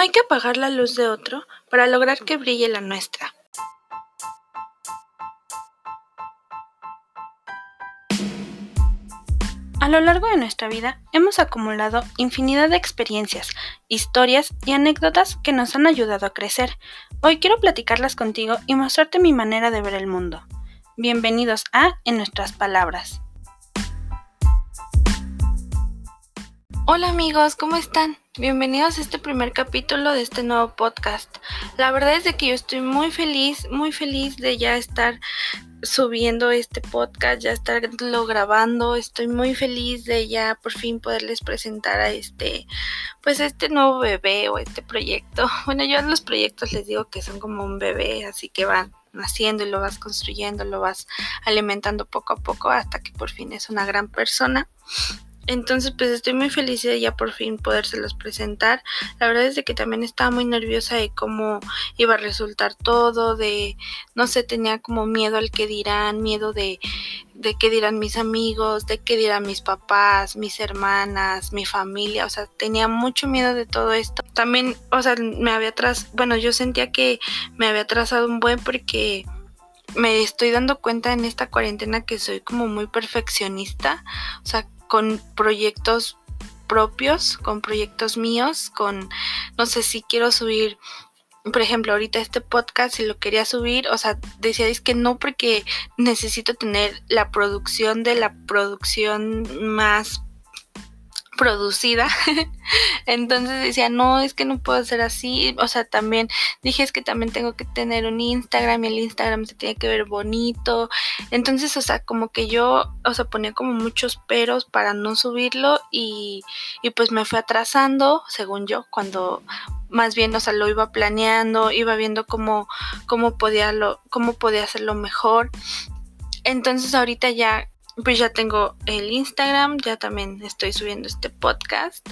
No hay que apagar la luz de otro para lograr que brille la nuestra. A lo largo de nuestra vida hemos acumulado infinidad de experiencias, historias y anécdotas que nos han ayudado a crecer. Hoy quiero platicarlas contigo y mostrarte mi manera de ver el mundo. Bienvenidos a En nuestras palabras. Hola amigos, ¿cómo están? Bienvenidos a este primer capítulo de este nuevo podcast. La verdad es de que yo estoy muy feliz, muy feliz de ya estar subiendo este podcast, ya estarlo grabando. Estoy muy feliz de ya por fin poderles presentar a este, pues este nuevo bebé o este proyecto. Bueno, yo a los proyectos les digo que son como un bebé, así que van naciendo y lo vas construyendo, lo vas alimentando poco a poco hasta que por fin es una gran persona. Entonces, pues estoy muy feliz de ya por fin podérselos presentar. La verdad es de que también estaba muy nerviosa de cómo iba a resultar todo, de, no sé, tenía como miedo al que dirán, miedo de, de qué dirán mis amigos, de qué dirán mis papás, mis hermanas, mi familia, o sea, tenía mucho miedo de todo esto. También, o sea, me había atrasado, bueno, yo sentía que me había atrasado un buen porque me estoy dando cuenta en esta cuarentena que soy como muy perfeccionista, o sea, con proyectos propios, con proyectos míos, con, no sé si quiero subir, por ejemplo, ahorita este podcast, si lo quería subir, o sea, decíais que no porque necesito tener la producción de la producción más producida. Entonces decía, no, es que no puedo ser así. O sea, también dije, es que también tengo que tener un Instagram y el Instagram se tiene que ver bonito. Entonces, o sea, como que yo, o sea, ponía como muchos peros para no subirlo y, y pues me fue atrasando, según yo, cuando más bien, o sea, lo iba planeando, iba viendo cómo, cómo podía lo, cómo podía hacerlo mejor. Entonces ahorita ya pues ya tengo el Instagram, ya también estoy subiendo este podcast.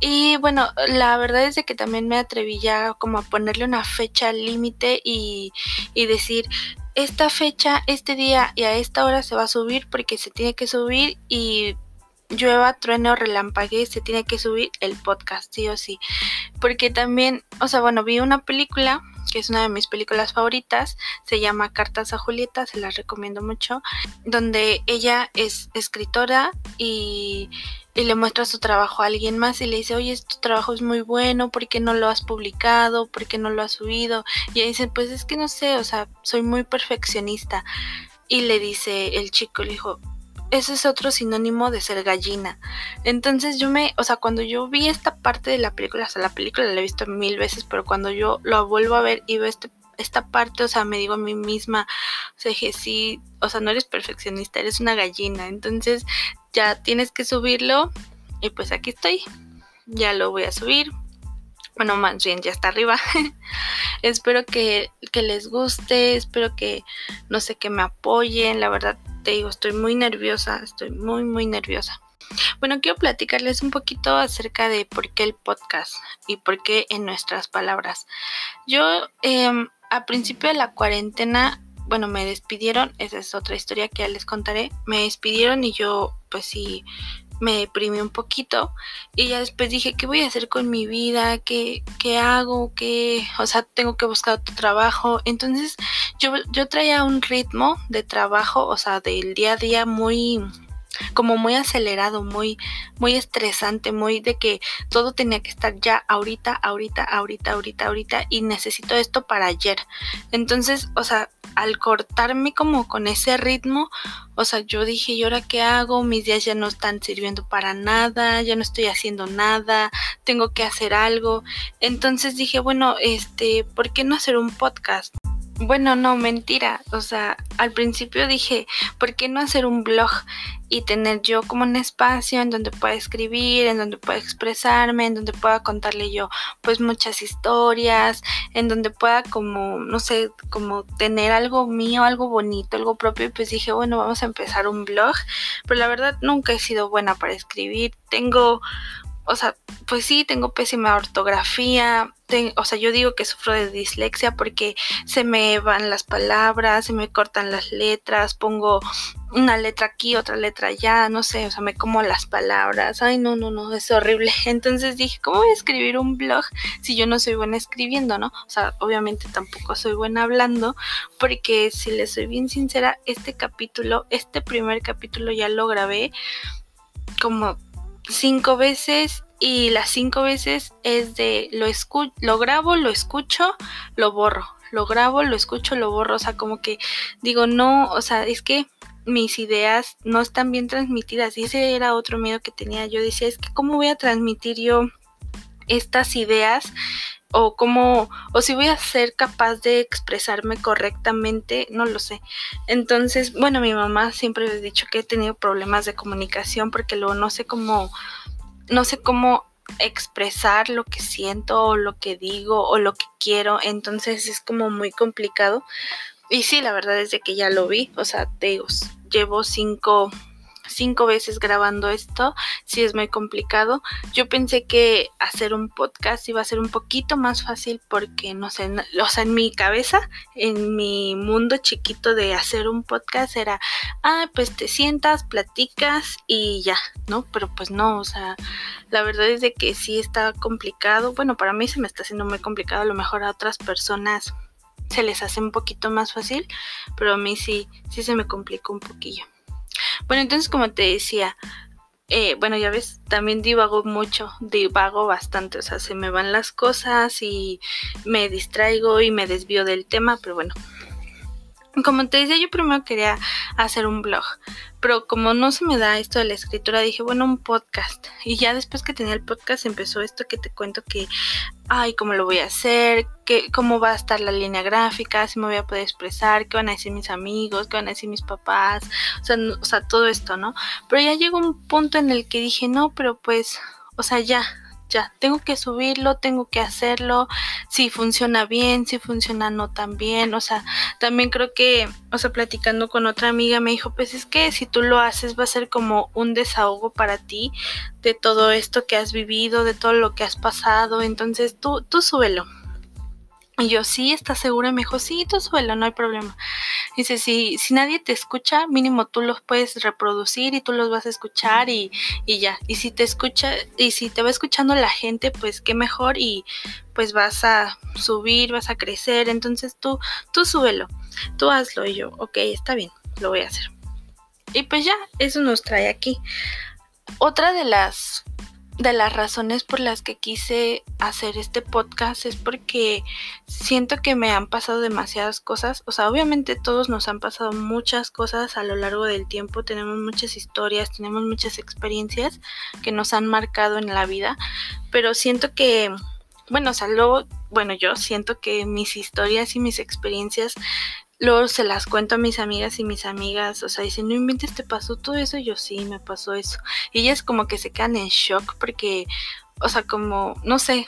Y bueno, la verdad es de que también me atreví ya como a ponerle una fecha límite y, y decir, esta fecha, este día y a esta hora se va a subir porque se tiene que subir y llueva, trueno, relampague, se tiene que subir el podcast, sí o sí. Porque también, o sea, bueno, vi una película que es una de mis películas favoritas, se llama Cartas a Julieta, se las recomiendo mucho, donde ella es escritora y, le muestra su trabajo a alguien más y le dice, oye, tu trabajo es muy bueno, ¿por qué no lo has publicado? ¿Por qué no lo has subido? Y ella dice, pues es que no sé, o sea, soy muy perfeccionista. Y le dice el chico, le dijo, ese es otro sinónimo de ser gallina. Entonces yo me, o sea, cuando yo vi esta parte de la película, o sea, la película la he visto mil veces, pero cuando yo lo vuelvo a ver y veo este, esta parte, o sea, me digo a mí misma, o sea, que sí, o sea, no eres perfeccionista, eres una gallina. Entonces ya tienes que subirlo y pues aquí estoy. Ya lo voy a subir. Bueno, más bien ya está arriba. espero que, que les guste, espero que, no sé, que me apoyen. La verdad, te digo, estoy muy nerviosa, estoy muy, muy nerviosa. Bueno, quiero platicarles un poquito acerca de por qué el podcast y por qué en nuestras palabras. Yo eh, a principio de la cuarentena, bueno, me despidieron, esa es otra historia que ya les contaré, me despidieron y yo pues sí me deprimí un poquito y ya después dije, ¿qué voy a hacer con mi vida? ¿Qué, qué hago? ¿Qué? O sea, tengo que buscar otro trabajo. Entonces yo, yo traía un ritmo de trabajo, o sea, del día a día muy como muy acelerado, muy, muy estresante, muy de que todo tenía que estar ya ahorita, ahorita, ahorita, ahorita, ahorita y necesito esto para ayer. Entonces, o sea, al cortarme como con ese ritmo, o sea, yo dije, ¿y ahora qué hago? Mis días ya no están sirviendo para nada, ya no estoy haciendo nada, tengo que hacer algo. Entonces dije, bueno, este, ¿por qué no hacer un podcast? Bueno, no, mentira. O sea, al principio dije, ¿por qué no hacer un blog y tener yo como un espacio en donde pueda escribir, en donde pueda expresarme, en donde pueda contarle yo pues muchas historias, en donde pueda como, no sé, como tener algo mío, algo bonito, algo propio. Y pues dije, bueno, vamos a empezar un blog. Pero la verdad nunca he sido buena para escribir. Tengo o sea, pues sí, tengo pésima ortografía, o sea, yo digo que sufro de dislexia porque se me van las palabras, se me cortan las letras, pongo una letra aquí, otra letra allá, no sé, o sea, me como las palabras, ay, no, no, no, es horrible. Entonces dije, ¿cómo voy a escribir un blog si yo no soy buena escribiendo, no? O sea, obviamente tampoco soy buena hablando, porque si les soy bien sincera, este capítulo, este primer capítulo ya lo grabé como cinco veces y las cinco veces es de lo escu lo grabo, lo escucho, lo borro, lo grabo, lo escucho, lo borro, o sea, como que digo, no, o sea, es que mis ideas no están bien transmitidas. Y ese era otro miedo que tenía, yo decía, es que cómo voy a transmitir yo estas ideas o cómo o si voy a ser capaz de expresarme correctamente, no lo sé. Entonces, bueno, mi mamá siempre le ha dicho que he tenido problemas de comunicación porque luego no sé cómo no sé cómo expresar lo que siento o lo que digo o lo que quiero, entonces es como muy complicado. Y sí, la verdad es que ya lo vi, o sea, te digo, llevo cinco cinco veces grabando esto, sí es muy complicado. Yo pensé que hacer un podcast iba a ser un poquito más fácil porque, no sé, o sea, en mi cabeza, en mi mundo chiquito de hacer un podcast era, ah, pues te sientas, platicas y ya, ¿no? Pero pues no, o sea, la verdad es de que sí está complicado. Bueno, para mí se me está haciendo muy complicado, a lo mejor a otras personas se les hace un poquito más fácil, pero a mí sí, sí se me complicó un poquillo. Bueno, entonces como te decía, eh, bueno, ya ves, también divago mucho, divago bastante, o sea, se me van las cosas y me distraigo y me desvío del tema, pero bueno, como te decía, yo primero quería hacer un blog, pero como no se me da esto de la escritura, dije, bueno, un podcast. Y ya después que tenía el podcast empezó esto que te cuento que, ay, cómo lo voy a hacer, que, cómo va a estar la línea gráfica, si me voy a poder expresar, qué van a decir mis amigos, qué van a decir mis papás, o sea, o sea todo esto, ¿no? Pero ya llegó un punto en el que dije, no, pero pues, o sea, ya, ya, tengo que subirlo, tengo que hacerlo, si funciona bien, si funciona no tan bien, o sea, también creo que, o sea, platicando con otra amiga me dijo, pues es que si tú lo haces va a ser como un desahogo para ti de todo esto que has vivido, de todo lo que has pasado, entonces tú, tú súbelo. Y yo, sí, ¿estás segura? Me dijo, sí, tú suelo, no hay problema. Dice, si, si nadie te escucha, mínimo tú los puedes reproducir y tú los vas a escuchar y, y ya. Y si te escucha, y si te va escuchando la gente, pues qué mejor y pues vas a subir, vas a crecer. Entonces tú, tú súbelo, tú hazlo. Y yo, ok, está bien, lo voy a hacer. Y pues ya, eso nos trae aquí. Otra de las de las razones por las que quise hacer este podcast es porque siento que me han pasado demasiadas cosas. O sea, obviamente todos nos han pasado muchas cosas a lo largo del tiempo. Tenemos muchas historias, tenemos muchas experiencias que nos han marcado en la vida. Pero siento que, bueno, o sea, luego, bueno, yo siento que mis historias y mis experiencias luego se las cuento a mis amigas y mis amigas, o sea, dicen, no inventes, te pasó todo eso, y yo sí, me pasó eso. Y ellas como que se quedan en shock porque, o sea, como, no sé,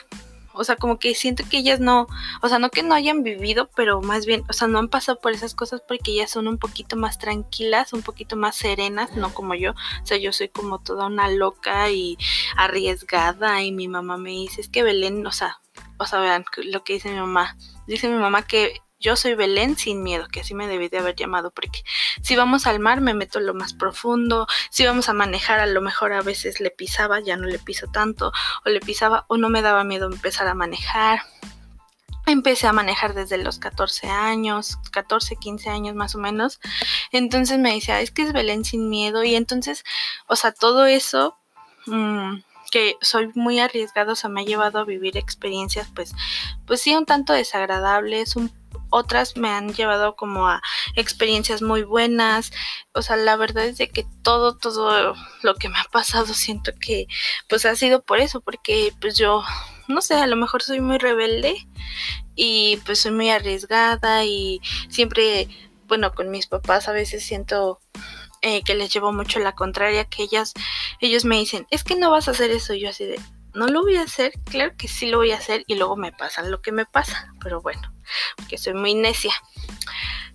o sea, como que siento que ellas no, o sea, no que no hayan vivido, pero más bien, o sea, no han pasado por esas cosas porque ellas son un poquito más tranquilas, un poquito más serenas, no como yo. O sea, yo soy como toda una loca y arriesgada y mi mamá me dice, es que Belén, o sea, o sea, vean lo que dice mi mamá. Dice mi mamá que yo soy Belén sin miedo, que así me debí de haber llamado, porque si vamos al mar me meto lo más profundo, si vamos a manejar a lo mejor a veces le pisaba, ya no le piso tanto, o le pisaba o no me daba miedo empezar a manejar. Empecé a manejar desde los 14 años, 14, 15 años más o menos. Entonces me decía, es que es Belén sin miedo. Y entonces, o sea, todo eso, mmm, que soy muy arriesgado, o sea, me ha llevado a vivir experiencias, pues, pues sí, un tanto desagradables, un otras me han llevado como a experiencias muy buenas. O sea, la verdad es de que todo, todo lo que me ha pasado siento que pues ha sido por eso, porque pues yo, no sé, a lo mejor soy muy rebelde y pues soy muy arriesgada y siempre, bueno, con mis papás a veces siento eh, que les llevo mucho la contraria, que ellas, ellos me dicen, es que no vas a hacer eso, y yo así de, no lo voy a hacer, claro que sí lo voy a hacer y luego me pasa lo que me pasa, pero bueno, porque soy muy necia.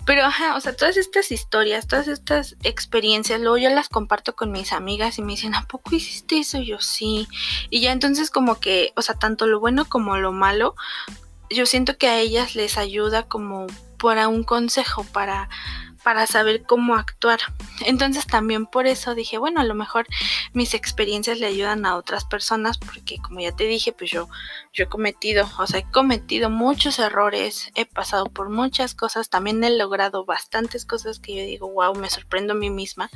Pero, o sea, todas estas historias, todas estas experiencias, luego yo las comparto con mis amigas y me dicen, ¿a poco hiciste eso? yo sí. Y ya entonces como que, o sea, tanto lo bueno como lo malo, yo siento que a ellas les ayuda como para un consejo, para para saber cómo actuar. Entonces también por eso dije, bueno, a lo mejor mis experiencias le ayudan a otras personas porque como ya te dije, pues yo yo he cometido, o sea, he cometido muchos errores, he pasado por muchas cosas, también he logrado bastantes cosas que yo digo, wow, me sorprendo a mí misma.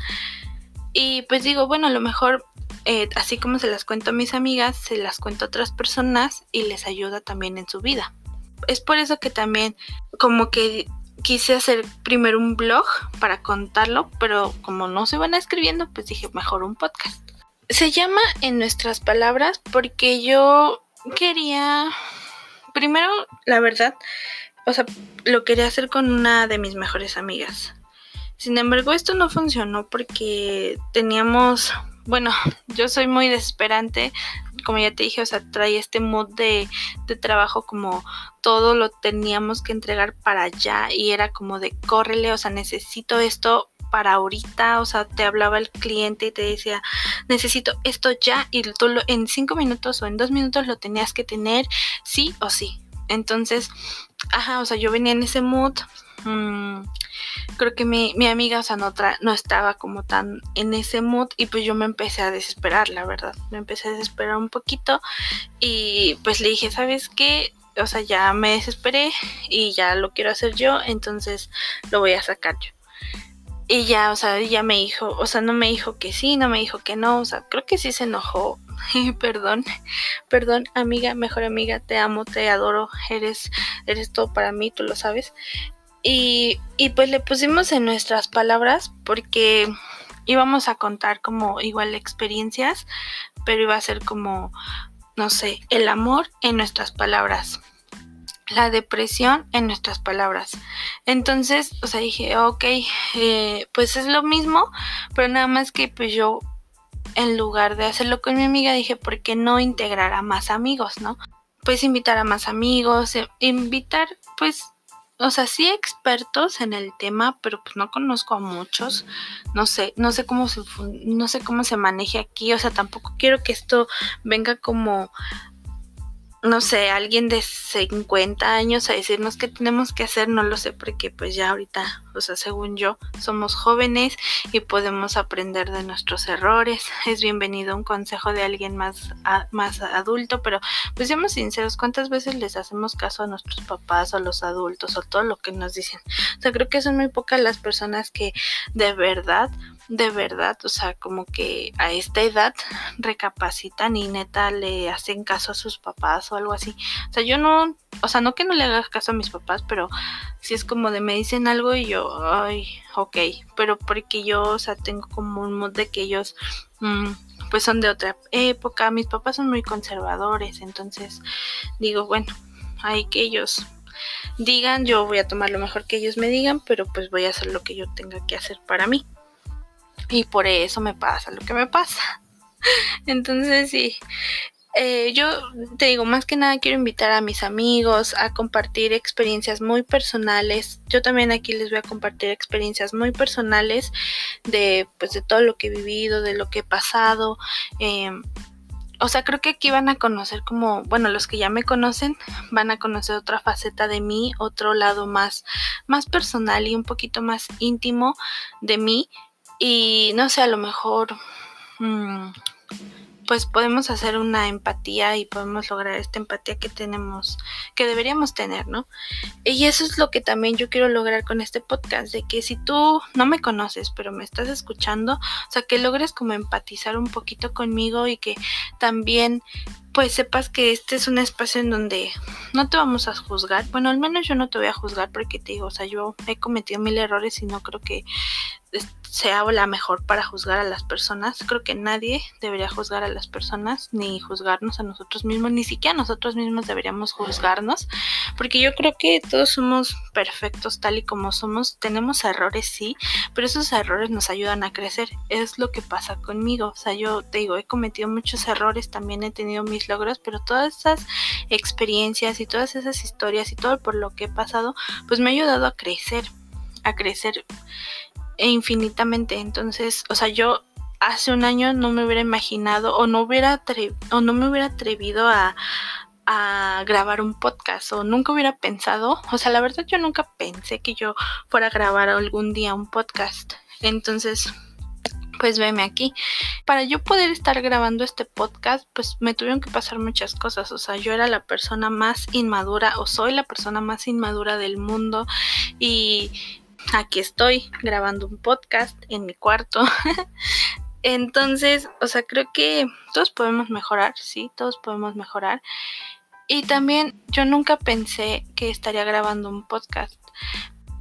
Y pues digo, bueno, a lo mejor eh, así como se las cuento a mis amigas, se las cuento a otras personas y les ayuda también en su vida. Es por eso que también como que quise hacer primero un blog para contarlo, pero como no se van escribiendo, pues dije mejor un podcast. Se llama En nuestras palabras porque yo quería, primero, la verdad, o sea, lo quería hacer con una de mis mejores amigas. Sin embargo, esto no funcionó porque teníamos, bueno, yo soy muy desesperante, como ya te dije, o sea, traía este mood de, de trabajo como todo lo teníamos que entregar para allá y era como de córrele, o sea, necesito esto para ahorita, o sea, te hablaba el cliente y te decía, necesito esto ya y tú lo, en cinco minutos o en dos minutos lo tenías que tener, sí o sí. Entonces, ajá, o sea, yo venía en ese mood. Mmm, creo que mi, mi amiga, o sea, no, no estaba como tan en ese mood y pues yo me empecé a desesperar, la verdad. Me empecé a desesperar un poquito y pues le dije, ¿sabes qué? O sea, ya me desesperé y ya lo quiero hacer yo, entonces lo voy a sacar yo. Y ya, o sea, ya me dijo, o sea, no me dijo que sí, no me dijo que no, o sea, creo que sí se enojó. perdón, perdón, amiga, mejor amiga, te amo, te adoro, eres, eres todo para mí, tú lo sabes. Y, y pues le pusimos en nuestras palabras porque íbamos a contar como igual experiencias, pero iba a ser como, no sé, el amor en nuestras palabras, la depresión en nuestras palabras. Entonces, o sea, dije, ok, eh, pues es lo mismo, pero nada más que pues yo, en lugar de hacerlo con mi amiga, dije, ¿por qué no integrar a más amigos, no? Pues invitar a más amigos, eh, invitar pues o sea, sí expertos en el tema, pero pues no conozco a muchos. No sé, no sé cómo se no sé cómo se maneje aquí, o sea, tampoco quiero que esto venga como no sé, alguien de 50 años a decirnos qué tenemos que hacer, no lo sé, porque pues ya ahorita, o sea, según yo, somos jóvenes y podemos aprender de nuestros errores. Es bienvenido un consejo de alguien más, más adulto, pero pues seamos sinceros, ¿cuántas veces les hacemos caso a nuestros papás a los adultos o todo lo que nos dicen? O sea, creo que son muy pocas las personas que de verdad de verdad, o sea, como que a esta edad recapacitan y neta le hacen caso a sus papás o algo así. O sea, yo no, o sea, no que no le haga caso a mis papás, pero si es como de me dicen algo y yo, ay, ok, pero porque yo, o sea, tengo como un mood de que ellos, mm, pues son de otra época, mis papás son muy conservadores, entonces digo, bueno, hay que ellos digan, yo voy a tomar lo mejor que ellos me digan, pero pues voy a hacer lo que yo tenga que hacer para mí. Y por eso me pasa lo que me pasa. Entonces sí, eh, yo te digo, más que nada quiero invitar a mis amigos a compartir experiencias muy personales. Yo también aquí les voy a compartir experiencias muy personales de, pues, de todo lo que he vivido, de lo que he pasado. Em, o sea, creo que aquí van a conocer como, bueno, los que ya me conocen van a conocer otra faceta de mí, otro lado más, más personal y un poquito más íntimo de mí y no sé, a lo mejor mm, pues podemos hacer una empatía y podemos lograr esta empatía que tenemos, que deberíamos tener, ¿no? Y eso es lo que también yo quiero lograr con este podcast, de que si tú no me conoces, pero me estás escuchando, o sea, que logres como empatizar un poquito conmigo y que también pues sepas que este es un espacio en donde no te vamos a juzgar. Bueno, al menos yo no te voy a juzgar porque te digo, o sea, yo he cometido mil errores y no creo que sea la mejor para juzgar a las personas. Creo que nadie debería juzgar a las personas ni juzgarnos a nosotros mismos, ni siquiera nosotros mismos deberíamos juzgarnos, porque yo creo que todos somos perfectos tal y como somos. Tenemos errores, sí, pero esos errores nos ayudan a crecer. Es lo que pasa conmigo. O sea, yo te digo, he cometido muchos errores, también he tenido mis logros, pero todas esas experiencias y todas esas historias y todo por lo que he pasado, pues me ha ayudado a crecer a crecer infinitamente. Entonces, o sea, yo hace un año no me hubiera imaginado o no hubiera o no me hubiera atrevido a, a grabar un podcast o nunca hubiera pensado, o sea, la verdad yo nunca pensé que yo fuera a grabar algún día un podcast. Entonces, pues veme aquí. Para yo poder estar grabando este podcast, pues me tuvieron que pasar muchas cosas. O sea, yo era la persona más inmadura o soy la persona más inmadura del mundo y aquí estoy grabando un podcast en mi cuarto. Entonces, o sea, creo que todos podemos mejorar, sí, todos podemos mejorar. Y también yo nunca pensé que estaría grabando un podcast.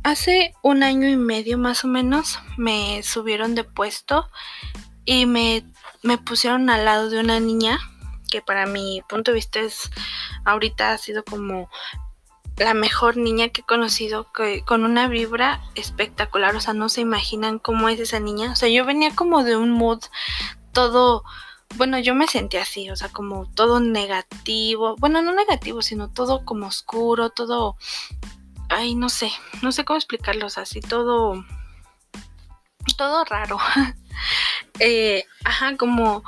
Hace un año y medio más o menos me subieron de puesto y me, me pusieron al lado de una niña que para mi punto de vista es ahorita ha sido como la mejor niña que he conocido con una vibra espectacular, o sea, no se imaginan cómo es esa niña, o sea, yo venía como de un mood todo, bueno, yo me sentí así, o sea, como todo negativo, bueno, no negativo, sino todo como oscuro, todo ay, no sé, no sé cómo explicarlos así, todo, todo raro. eh, ajá, como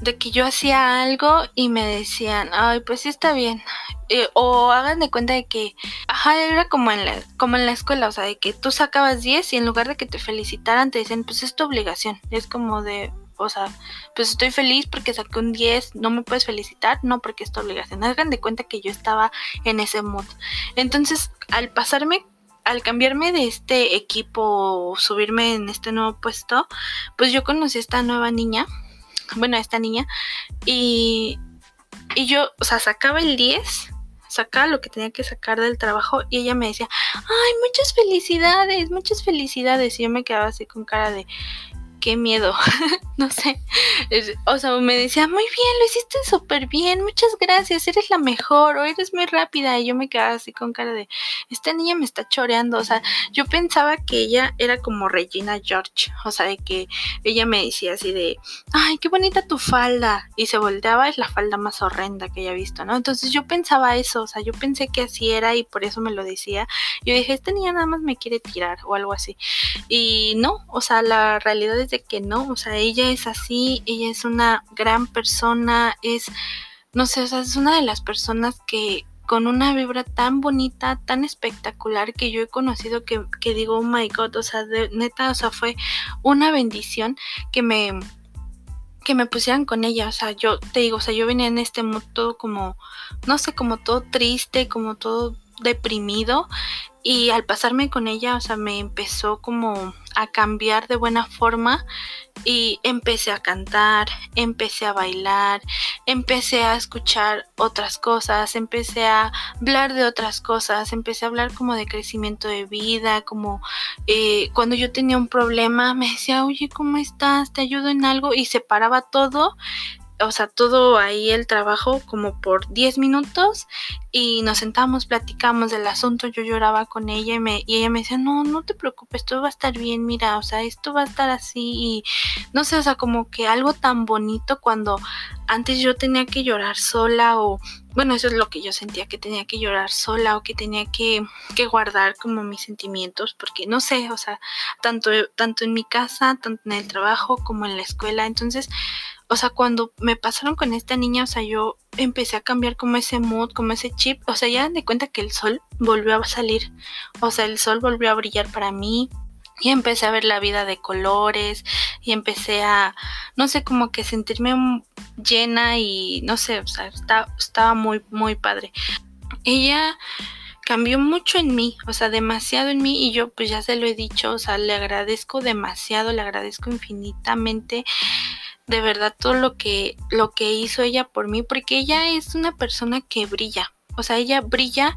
de que yo hacía algo y me decían, ay, pues sí está bien. Eh, o hagan de cuenta de que, ajá, era como en, la, como en la escuela, o sea, de que tú sacabas 10 y en lugar de que te felicitaran te dicen, pues es tu obligación. Es como de, o sea, pues estoy feliz porque saqué un 10, no me puedes felicitar, no porque es tu obligación. Hagan de cuenta que yo estaba en ese mood. Entonces, al pasarme, al cambiarme de este equipo, subirme en este nuevo puesto, pues yo conocí a esta nueva niña, bueno, esta niña, y, y yo, o sea, sacaba el 10 sacaba lo que tenía que sacar del trabajo y ella me decía, ay, muchas felicidades, muchas felicidades. Y yo me quedaba así con cara de, qué miedo, no sé. o sea, me decía, muy bien, lo hiciste súper bien, muchas gracias, eres la mejor o eres muy rápida. Y yo me quedaba así con cara de, esta niña me está choreando. O sea, yo pensaba que ella era como Regina George, o sea, de que ella me decía así de, ay, qué bonita tu falda. Y se volteaba, es la falda más horrenda que haya visto, ¿no? Entonces yo pensaba eso, o sea, yo pensé que así era y por eso me lo decía. Yo dije, esta niña nada más me quiere tirar o algo así. Y no, o sea, la realidad es de que no, o sea, ella es así, ella es una gran persona, es, no sé, o sea, es una de las personas que con una vibra tan bonita, tan espectacular que yo he conocido que, que digo, oh my god, o sea, de, neta, o sea, fue una bendición que me que me pusieran con ella, o sea, yo te digo, o sea, yo venía en este modo todo como, no sé, como todo triste, como todo deprimido y al pasarme con ella, o sea, me empezó como a cambiar de buena forma y empecé a cantar, empecé a bailar, empecé a escuchar otras cosas, empecé a hablar de otras cosas, empecé a hablar como de crecimiento de vida, como eh, cuando yo tenía un problema me decía, oye, ¿cómo estás? ¿Te ayudo en algo? Y separaba todo o sea, todo ahí el trabajo como por 10 minutos y nos sentamos, platicamos del asunto, yo lloraba con ella y, me, y ella me decía, no, no te preocupes, todo va a estar bien, mira, o sea, esto va a estar así y no sé, o sea, como que algo tan bonito cuando antes yo tenía que llorar sola o, bueno, eso es lo que yo sentía, que tenía que llorar sola o que tenía que, que guardar como mis sentimientos, porque no sé, o sea, tanto, tanto en mi casa, tanto en el trabajo como en la escuela, entonces o sea, cuando me pasaron con esta niña, o sea, yo empecé a cambiar como ese mood, como ese chip, o sea, ya de cuenta que el sol volvió a salir, o sea, el sol volvió a brillar para mí. Y empecé a ver la vida de colores y empecé a, no sé, como que sentirme llena y no sé, o sea, estaba muy, muy padre. Ella cambió mucho en mí, o sea, demasiado en mí y yo pues ya se lo he dicho, o sea, le agradezco demasiado, le agradezco infinitamente de verdad todo lo que lo que hizo ella por mí porque ella es una persona que brilla o sea ella brilla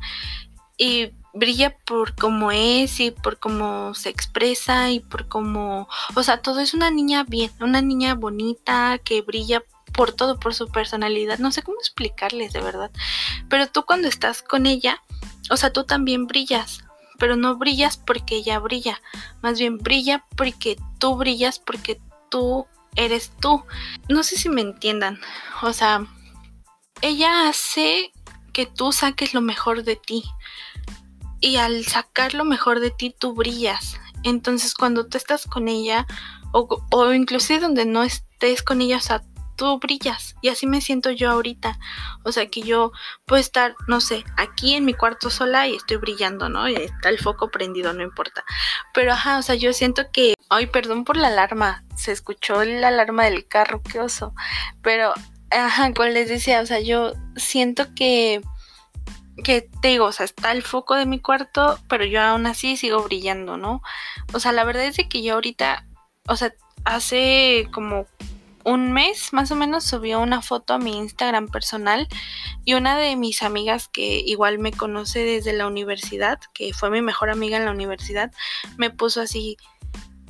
y brilla por cómo es y por cómo se expresa y por cómo o sea todo es una niña bien una niña bonita que brilla por todo por su personalidad. No sé cómo explicarles de verdad. Pero tú cuando estás con ella o sea tú también brillas pero no brillas porque ella brilla. Más bien brilla porque tú brillas porque tú eres tú. No sé si me entiendan. O sea, ella hace que tú saques lo mejor de ti. y al sacar lo mejor de ti tú brillas. Entonces cuando tú estás con ella o, o inclusive donde no estés con ella, o sea, tú brillas. Y así me siento yo ahorita. O sea, que yo puedo estar, no sé, aquí en mi cuarto sola y estoy brillando, ¿no? Y está el foco prendido, no importa. Pero ajá, o sea, yo siento que, ay, perdón por la alarma. Se escuchó la alarma del carro, qué oso. Pero, ajá, como les decía, o sea, yo siento que que te digo, o sea, está el foco de mi cuarto, pero yo aún así sigo brillando, ¿no? O sea, la verdad es que yo ahorita, o sea, hace como un mes más o menos subió una foto a mi Instagram personal y una de mis amigas que igual me conoce desde la universidad, que fue mi mejor amiga en la universidad, me puso así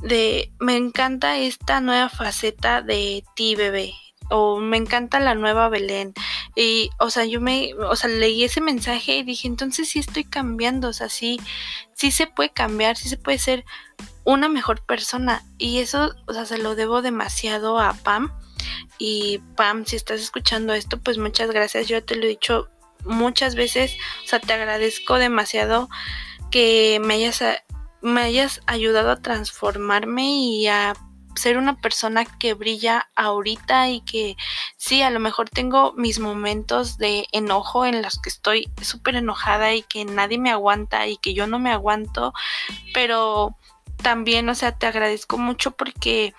de me encanta esta nueva faceta de ti bebé o me encanta la nueva Belén y o sea yo me o sea leí ese mensaje y dije entonces sí estoy cambiando o sea sí sí se puede cambiar sí se puede ser una mejor persona. Y eso, o sea, se lo debo demasiado a Pam. Y Pam, si estás escuchando esto, pues muchas gracias. Yo te lo he dicho muchas veces. O sea, te agradezco demasiado que me hayas, me hayas ayudado a transformarme y a ser una persona que brilla ahorita y que sí, a lo mejor tengo mis momentos de enojo en los que estoy súper enojada y que nadie me aguanta y que yo no me aguanto, pero también, o sea, te agradezco mucho porque...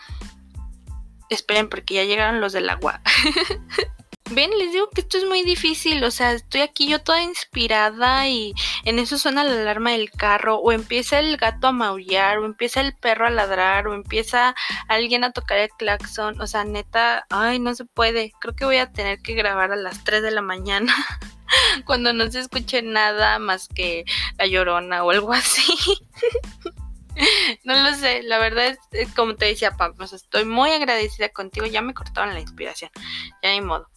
Esperen, porque ya llegaron los del agua. Ven, les digo que esto es muy difícil, o sea, estoy aquí yo toda inspirada y en eso suena la alarma del carro, o empieza el gato a maullar, o empieza el perro a ladrar, o empieza alguien a tocar el claxon, o sea, neta, ay, no se puede, creo que voy a tener que grabar a las 3 de la mañana, cuando no se escuche nada más que la llorona o algo así. no lo sé, la verdad es, como te decía Pam, estoy muy agradecida contigo, ya me cortaron la inspiración, ya ni modo.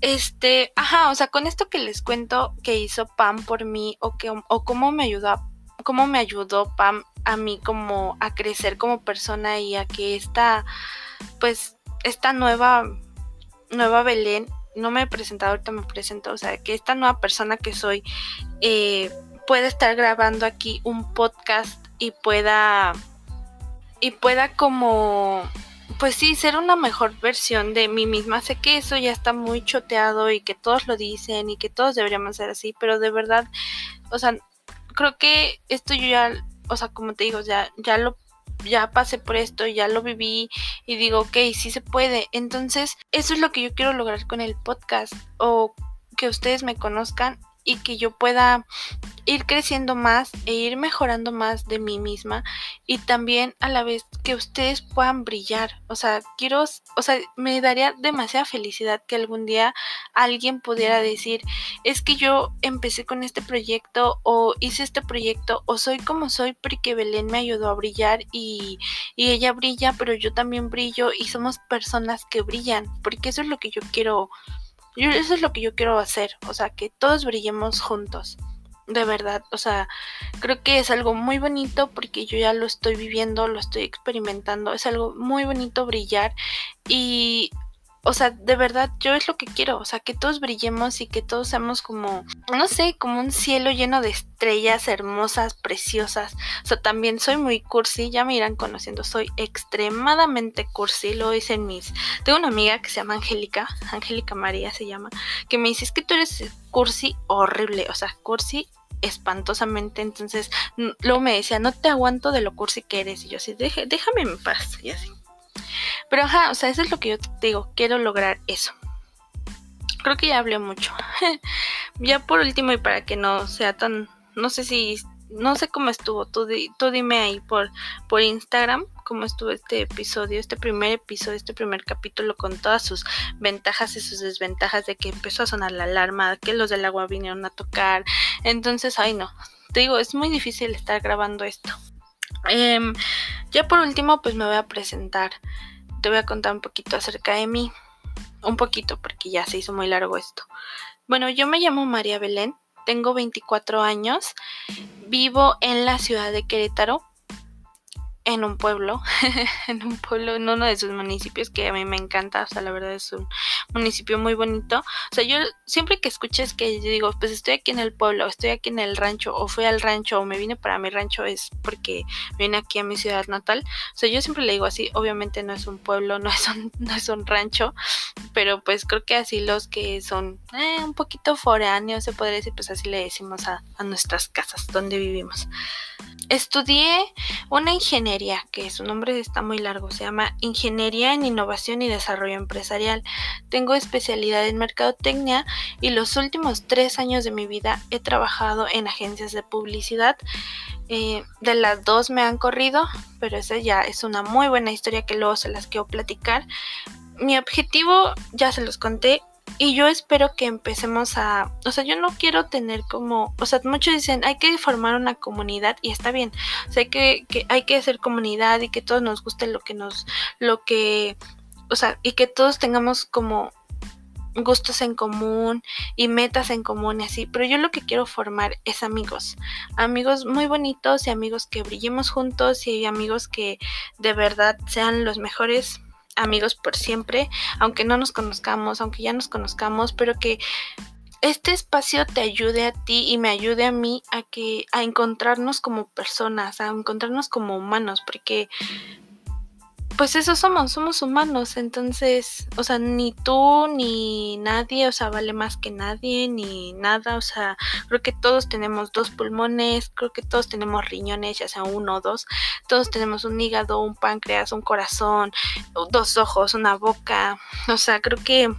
Este, ajá, o sea, con esto que les cuento que hizo Pam por mí o que o cómo me ayudó cómo me ayudó Pam a mí como a crecer como persona y a que esta pues esta nueva nueva Belén no me he presentado ahorita me presento o sea que esta nueva persona que soy eh, puede estar grabando aquí un podcast y pueda y pueda como pues sí ser una mejor versión de mí misma sé que eso ya está muy choteado y que todos lo dicen y que todos deberíamos ser así pero de verdad o sea creo que esto yo ya o sea como te digo ya ya lo ya pasé por esto, ya lo viví y digo, ok, sí se puede. Entonces, eso es lo que yo quiero lograr con el podcast o que ustedes me conozcan y que yo pueda ir creciendo más e ir mejorando más de mí misma y también a la vez que ustedes puedan brillar. O sea, quiero, o sea, me daría demasiada felicidad que algún día alguien pudiera decir, es que yo empecé con este proyecto o hice este proyecto o soy como soy porque Belén me ayudó a brillar y, y ella brilla, pero yo también brillo y somos personas que brillan, porque eso es lo que yo quiero eso es lo que yo quiero hacer, o sea, que todos brillemos juntos. De verdad, o sea, creo que es algo muy bonito porque yo ya lo estoy viviendo, lo estoy experimentando, es algo muy bonito brillar y o sea, de verdad, yo es lo que quiero, o sea, que todos brillemos y que todos seamos como, no sé, como un cielo lleno de estrellas hermosas, preciosas. O sea, también soy muy cursi, ya me irán conociendo, soy extremadamente cursi, lo dicen mis... Tengo una amiga que se llama Angélica, Angélica María se llama, que me dice, es que tú eres cursi horrible, o sea, cursi espantosamente, entonces luego me decía, no te aguanto de lo cursi que eres, y yo así, déjame en paz, y así. Pero ajá, o sea, eso es lo que yo te digo, quiero lograr eso. Creo que ya hablé mucho. ya por último y para que no sea tan, no sé si, no sé cómo estuvo, tú, tú dime ahí por, por Instagram cómo estuvo este episodio, este primer episodio, este primer capítulo con todas sus ventajas y sus desventajas de que empezó a sonar la alarma, que los del agua vinieron a tocar. Entonces, ay no, te digo, es muy difícil estar grabando esto. Em, ya por último, pues me voy a presentar te voy a contar un poquito acerca de mí. Un poquito, porque ya se hizo muy largo esto. Bueno, yo me llamo María Belén, tengo 24 años, vivo en la ciudad de Querétaro. En un pueblo, en un pueblo, en uno de sus municipios que a mí me encanta, o sea, la verdad es un municipio muy bonito. O sea, yo siempre que escuches que yo digo, pues estoy aquí en el pueblo, estoy aquí en el rancho, o fui al rancho, o me vine para mi rancho, es porque vine aquí a mi ciudad natal. O sea, yo siempre le digo así, obviamente no es un pueblo, no es un, no es un rancho, pero pues creo que así los que son eh, un poquito foráneos, se podría decir, pues así le decimos a, a nuestras casas donde vivimos. Estudié una ingeniería, que su nombre está muy largo, se llama Ingeniería en Innovación y Desarrollo Empresarial. Tengo especialidad en Mercadotecnia y los últimos tres años de mi vida he trabajado en agencias de publicidad. Eh, de las dos me han corrido, pero esa ya es una muy buena historia que luego se las quiero platicar. Mi objetivo, ya se los conté, y yo espero que empecemos a, o sea, yo no quiero tener como, o sea, muchos dicen, hay que formar una comunidad y está bien, o sea, que, que hay que hacer comunidad y que todos nos guste lo que nos, lo que, o sea, y que todos tengamos como gustos en común y metas en común y así, pero yo lo que quiero formar es amigos, amigos muy bonitos y amigos que brillemos juntos y amigos que de verdad sean los mejores amigos por siempre, aunque no nos conozcamos, aunque ya nos conozcamos, pero que este espacio te ayude a ti y me ayude a mí a que a encontrarnos como personas, a encontrarnos como humanos, porque pues eso somos, somos humanos, entonces, o sea, ni tú ni nadie, o sea, vale más que nadie, ni nada, o sea, creo que todos tenemos dos pulmones, creo que todos tenemos riñones, ya sea uno o dos, todos tenemos un hígado, un páncreas, un corazón, dos ojos, una boca, o sea, creo que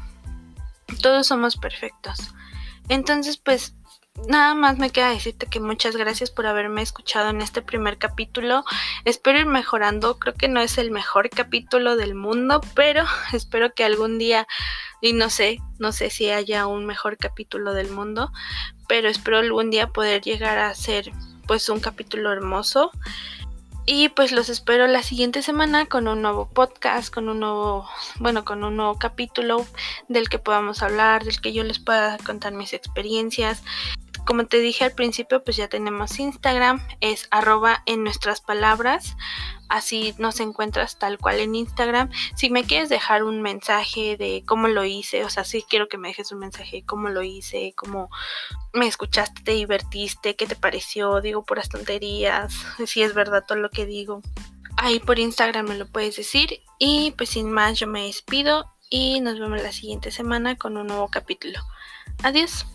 todos somos perfectos. Entonces, pues nada más me queda decirte que muchas gracias por haberme escuchado en este primer capítulo. Espero ir mejorando. Creo que no es el mejor capítulo del mundo, pero espero que algún día, y no sé, no sé si haya un mejor capítulo del mundo, pero espero algún día poder llegar a ser pues un capítulo hermoso. Y pues los espero la siguiente semana con un nuevo podcast, con un nuevo, bueno, con un nuevo capítulo del que podamos hablar, del que yo les pueda contar mis experiencias. Como te dije al principio, pues ya tenemos Instagram, es arroba en nuestras palabras, así nos encuentras tal cual en Instagram. Si me quieres dejar un mensaje de cómo lo hice, o sea, sí quiero que me dejes un mensaje de cómo lo hice, cómo me escuchaste, te divertiste, qué te pareció, digo puras tonterías, si es verdad todo lo que digo. Ahí por Instagram me lo puedes decir y pues sin más yo me despido y nos vemos la siguiente semana con un nuevo capítulo. Adiós.